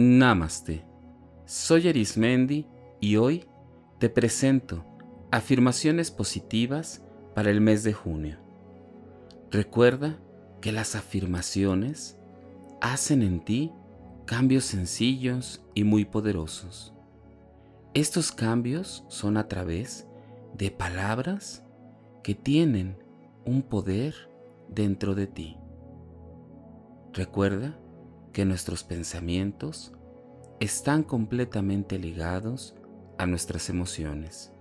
Namaste. Soy Arismendi y hoy te presento afirmaciones positivas para el mes de junio. Recuerda que las afirmaciones hacen en ti cambios sencillos y muy poderosos. Estos cambios son a través de palabras que tienen un poder dentro de ti. Recuerda que nuestros pensamientos están completamente ligados a nuestras emociones.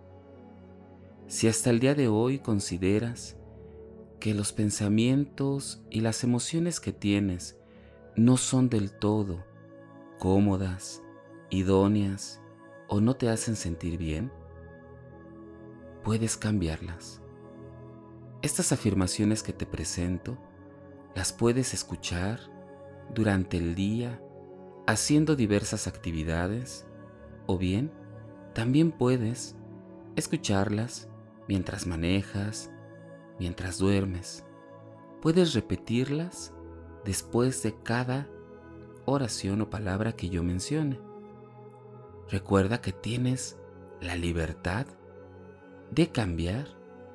Si hasta el día de hoy consideras que los pensamientos y las emociones que tienes no son del todo cómodas, idóneas o no te hacen sentir bien, puedes cambiarlas. Estas afirmaciones que te presento las puedes escuchar durante el día haciendo diversas actividades o bien también puedes escucharlas mientras manejas, mientras duermes. Puedes repetirlas después de cada oración o palabra que yo mencione. Recuerda que tienes la libertad de cambiar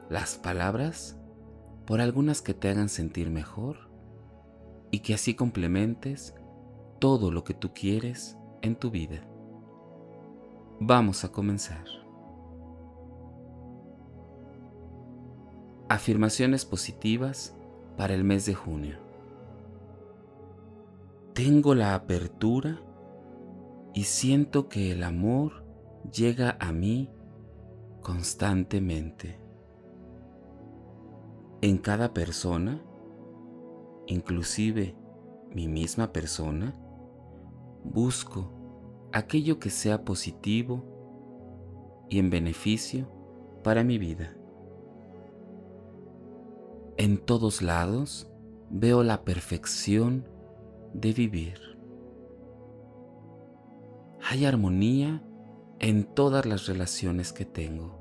las palabras por algunas que te hagan sentir mejor y que así complementes todo lo que tú quieres en tu vida. Vamos a comenzar. Afirmaciones positivas para el mes de junio. Tengo la apertura y siento que el amor llega a mí constantemente. En cada persona inclusive mi misma persona, busco aquello que sea positivo y en beneficio para mi vida. En todos lados veo la perfección de vivir. Hay armonía en todas las relaciones que tengo.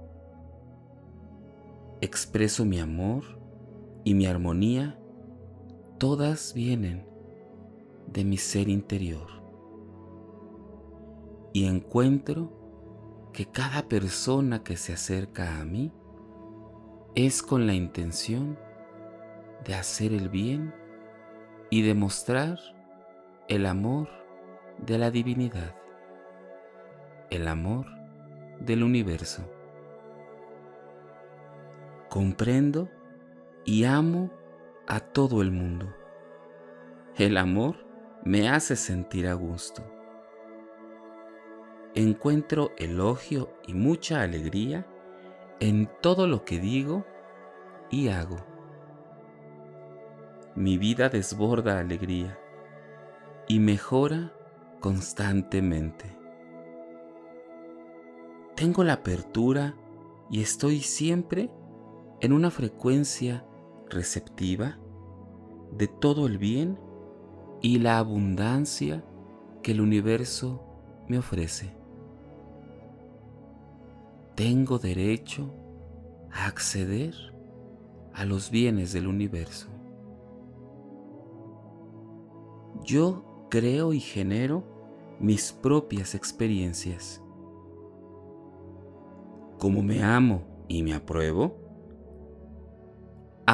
Expreso mi amor y mi armonía todas vienen de mi ser interior. Y encuentro que cada persona que se acerca a mí es con la intención de hacer el bien y demostrar el amor de la divinidad, el amor del universo. Comprendo y amo a todo el mundo. El amor me hace sentir a gusto. Encuentro elogio y mucha alegría en todo lo que digo y hago. Mi vida desborda alegría y mejora constantemente. Tengo la apertura y estoy siempre en una frecuencia receptiva de todo el bien y la abundancia que el universo me ofrece. Tengo derecho a acceder a los bienes del universo. Yo creo y genero mis propias experiencias. Como me amo y me apruebo,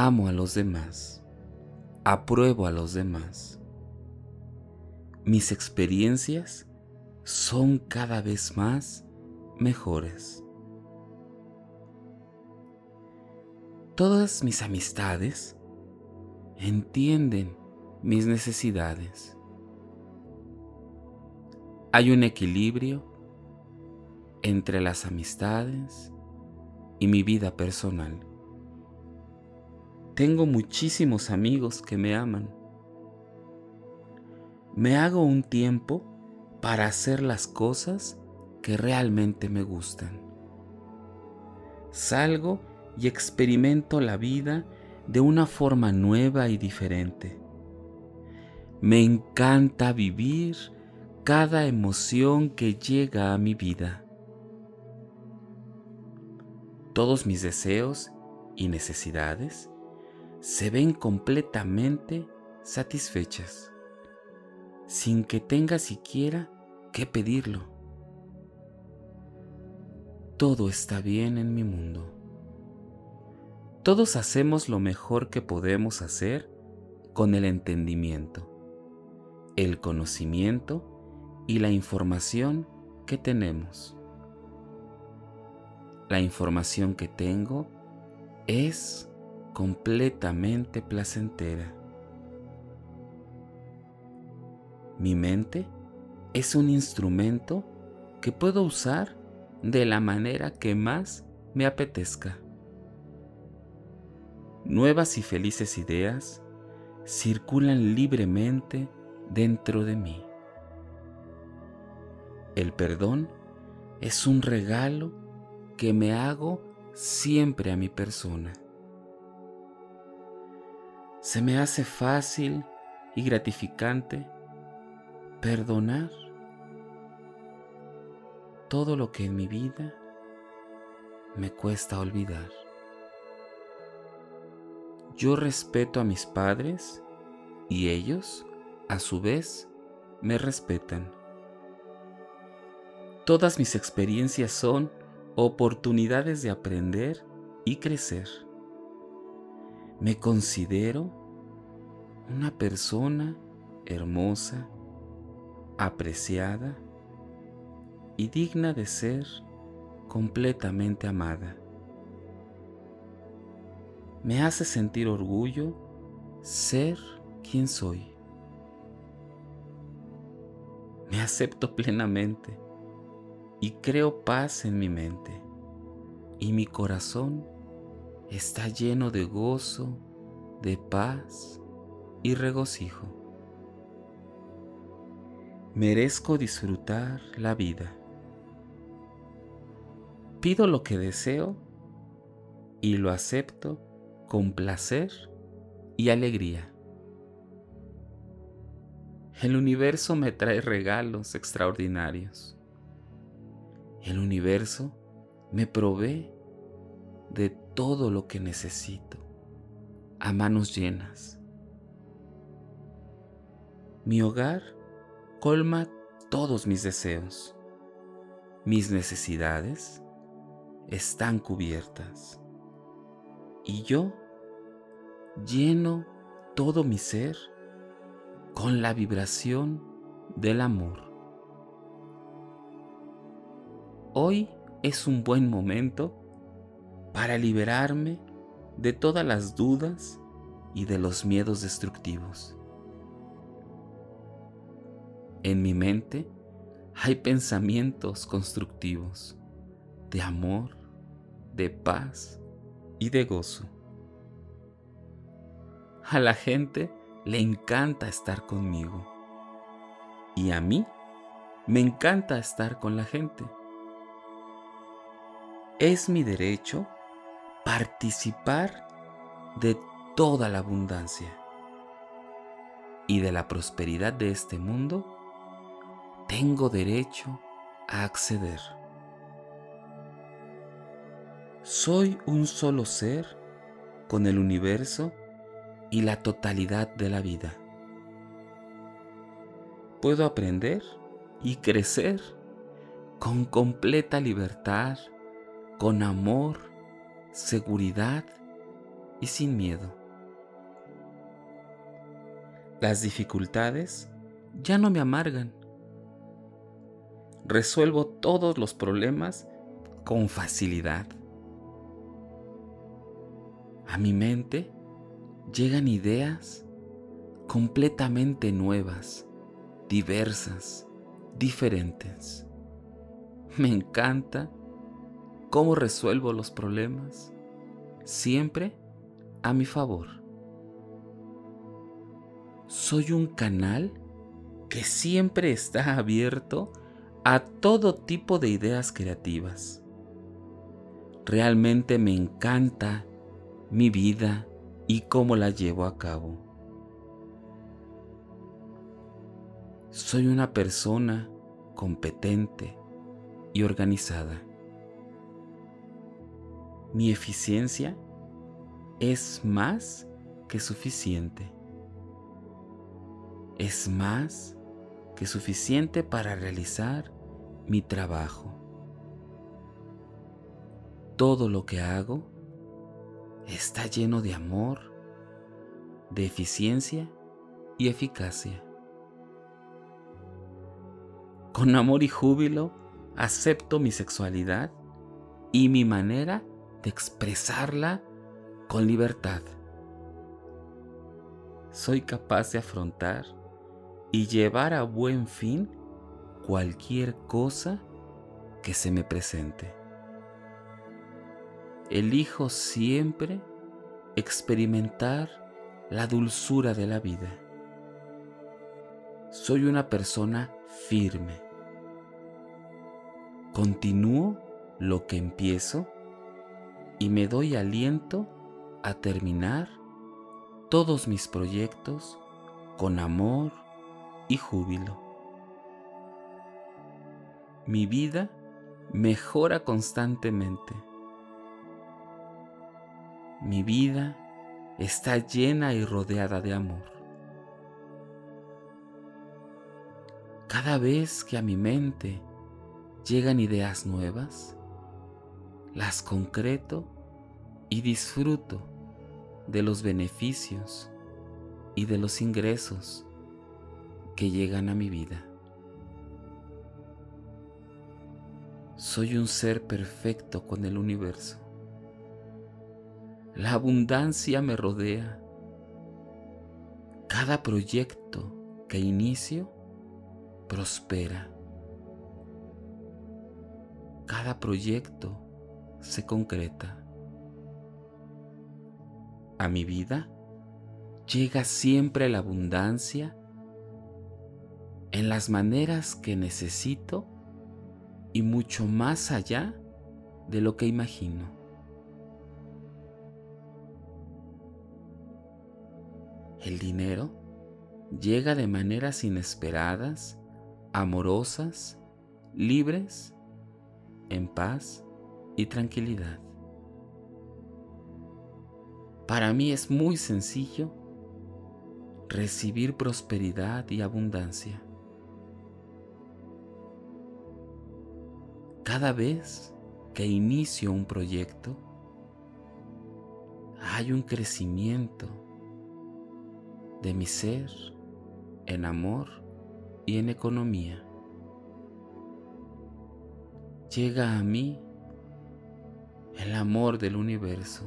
amo a los demás, apruebo a los demás. Mis experiencias son cada vez más mejores. Todas mis amistades entienden mis necesidades. Hay un equilibrio entre las amistades y mi vida personal. Tengo muchísimos amigos que me aman. Me hago un tiempo para hacer las cosas que realmente me gustan. Salgo y experimento la vida de una forma nueva y diferente. Me encanta vivir cada emoción que llega a mi vida. Todos mis deseos y necesidades se ven completamente satisfechas, sin que tenga siquiera qué pedirlo. Todo está bien en mi mundo. Todos hacemos lo mejor que podemos hacer con el entendimiento, el conocimiento y la información que tenemos. La información que tengo es completamente placentera. Mi mente es un instrumento que puedo usar de la manera que más me apetezca. Nuevas y felices ideas circulan libremente dentro de mí. El perdón es un regalo que me hago siempre a mi persona. Se me hace fácil y gratificante perdonar todo lo que en mi vida me cuesta olvidar. Yo respeto a mis padres y ellos, a su vez, me respetan. Todas mis experiencias son oportunidades de aprender y crecer. Me considero una persona hermosa, apreciada y digna de ser completamente amada. Me hace sentir orgullo ser quien soy. Me acepto plenamente y creo paz en mi mente y mi corazón está lleno de gozo, de paz y regocijo. Merezco disfrutar la vida. Pido lo que deseo y lo acepto con placer y alegría. El universo me trae regalos extraordinarios. El universo me provee de todo lo que necesito a manos llenas. Mi hogar colma todos mis deseos. Mis necesidades están cubiertas. Y yo lleno todo mi ser con la vibración del amor. Hoy es un buen momento para liberarme de todas las dudas y de los miedos destructivos. En mi mente hay pensamientos constructivos de amor, de paz y de gozo. A la gente le encanta estar conmigo y a mí me encanta estar con la gente. Es mi derecho participar de toda la abundancia y de la prosperidad de este mundo, tengo derecho a acceder. Soy un solo ser con el universo y la totalidad de la vida. Puedo aprender y crecer con completa libertad, con amor, seguridad y sin miedo. Las dificultades ya no me amargan. Resuelvo todos los problemas con facilidad. A mi mente llegan ideas completamente nuevas, diversas, diferentes. Me encanta cómo resuelvo los problemas, siempre a mi favor. Soy un canal que siempre está abierto a todo tipo de ideas creativas. Realmente me encanta mi vida y cómo la llevo a cabo. Soy una persona competente y organizada. Mi eficiencia es más que suficiente. Es más que suficiente para realizar mi trabajo. Todo lo que hago está lleno de amor, de eficiencia y eficacia. Con amor y júbilo acepto mi sexualidad y mi manera de expresarla con libertad. Soy capaz de afrontar y llevar a buen fin cualquier cosa que se me presente. Elijo siempre experimentar la dulzura de la vida. Soy una persona firme Continúo lo que empiezo y me doy aliento a terminar todos mis proyectos con amor y júbilo. Mi vida mejora constantemente. Mi vida está llena y rodeada de amor. Cada vez que a mi mente llegan ideas nuevas, las concreto y disfruto de los beneficios y de los ingresos que llegan a mi vida. Soy un ser perfecto con el universo. La abundancia me rodea. Cada proyecto que inicio prospera cada proyecto se concreta. A mi vida llega siempre la abundancia en las maneras que necesito y mucho más allá de lo que imagino. El dinero llega de maneras inesperadas, amorosas, libres en paz y tranquilidad. Para mí es muy sencillo recibir prosperidad y abundancia. Cada vez que inicio un proyecto, hay un crecimiento de mi ser en amor y en economía llega a mí el amor del universo.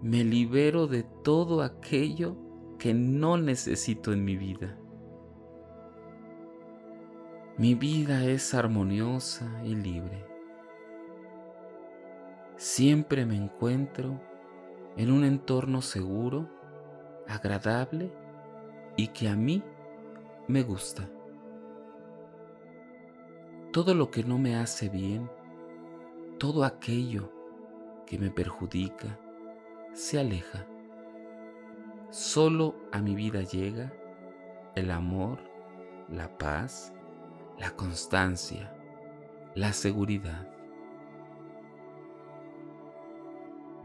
Me libero de todo aquello que no necesito en mi vida. Mi vida es armoniosa y libre. Siempre me encuentro en un entorno seguro, agradable y que a mí me gusta todo lo que no me hace bien, todo aquello que me perjudica, se aleja. Solo a mi vida llega el amor, la paz, la constancia, la seguridad.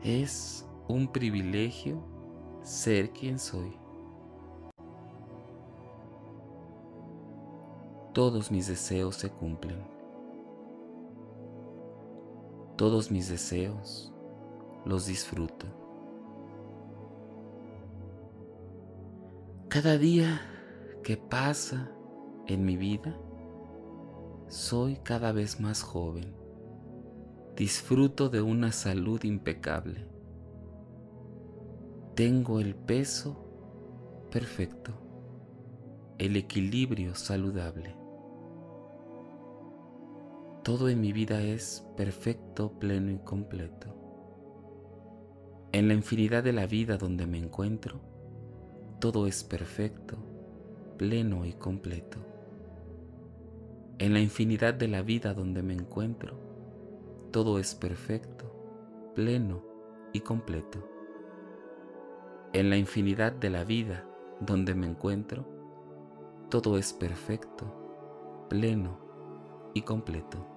Es un privilegio ser quien soy. todos mis deseos se cumplen. Todos mis deseos los disfruto. Cada día que pasa en mi vida, soy cada vez más joven. Disfruto de una salud impecable. Tengo el peso perfecto, el equilibrio saludable. Todo en mi vida es perfecto, pleno y completo. En la infinidad de la vida donde me encuentro, todo es perfecto, pleno y completo. En la infinidad de la vida donde me encuentro, todo es perfecto, pleno y completo. En la infinidad de la vida donde me encuentro, todo es perfecto, pleno y completo.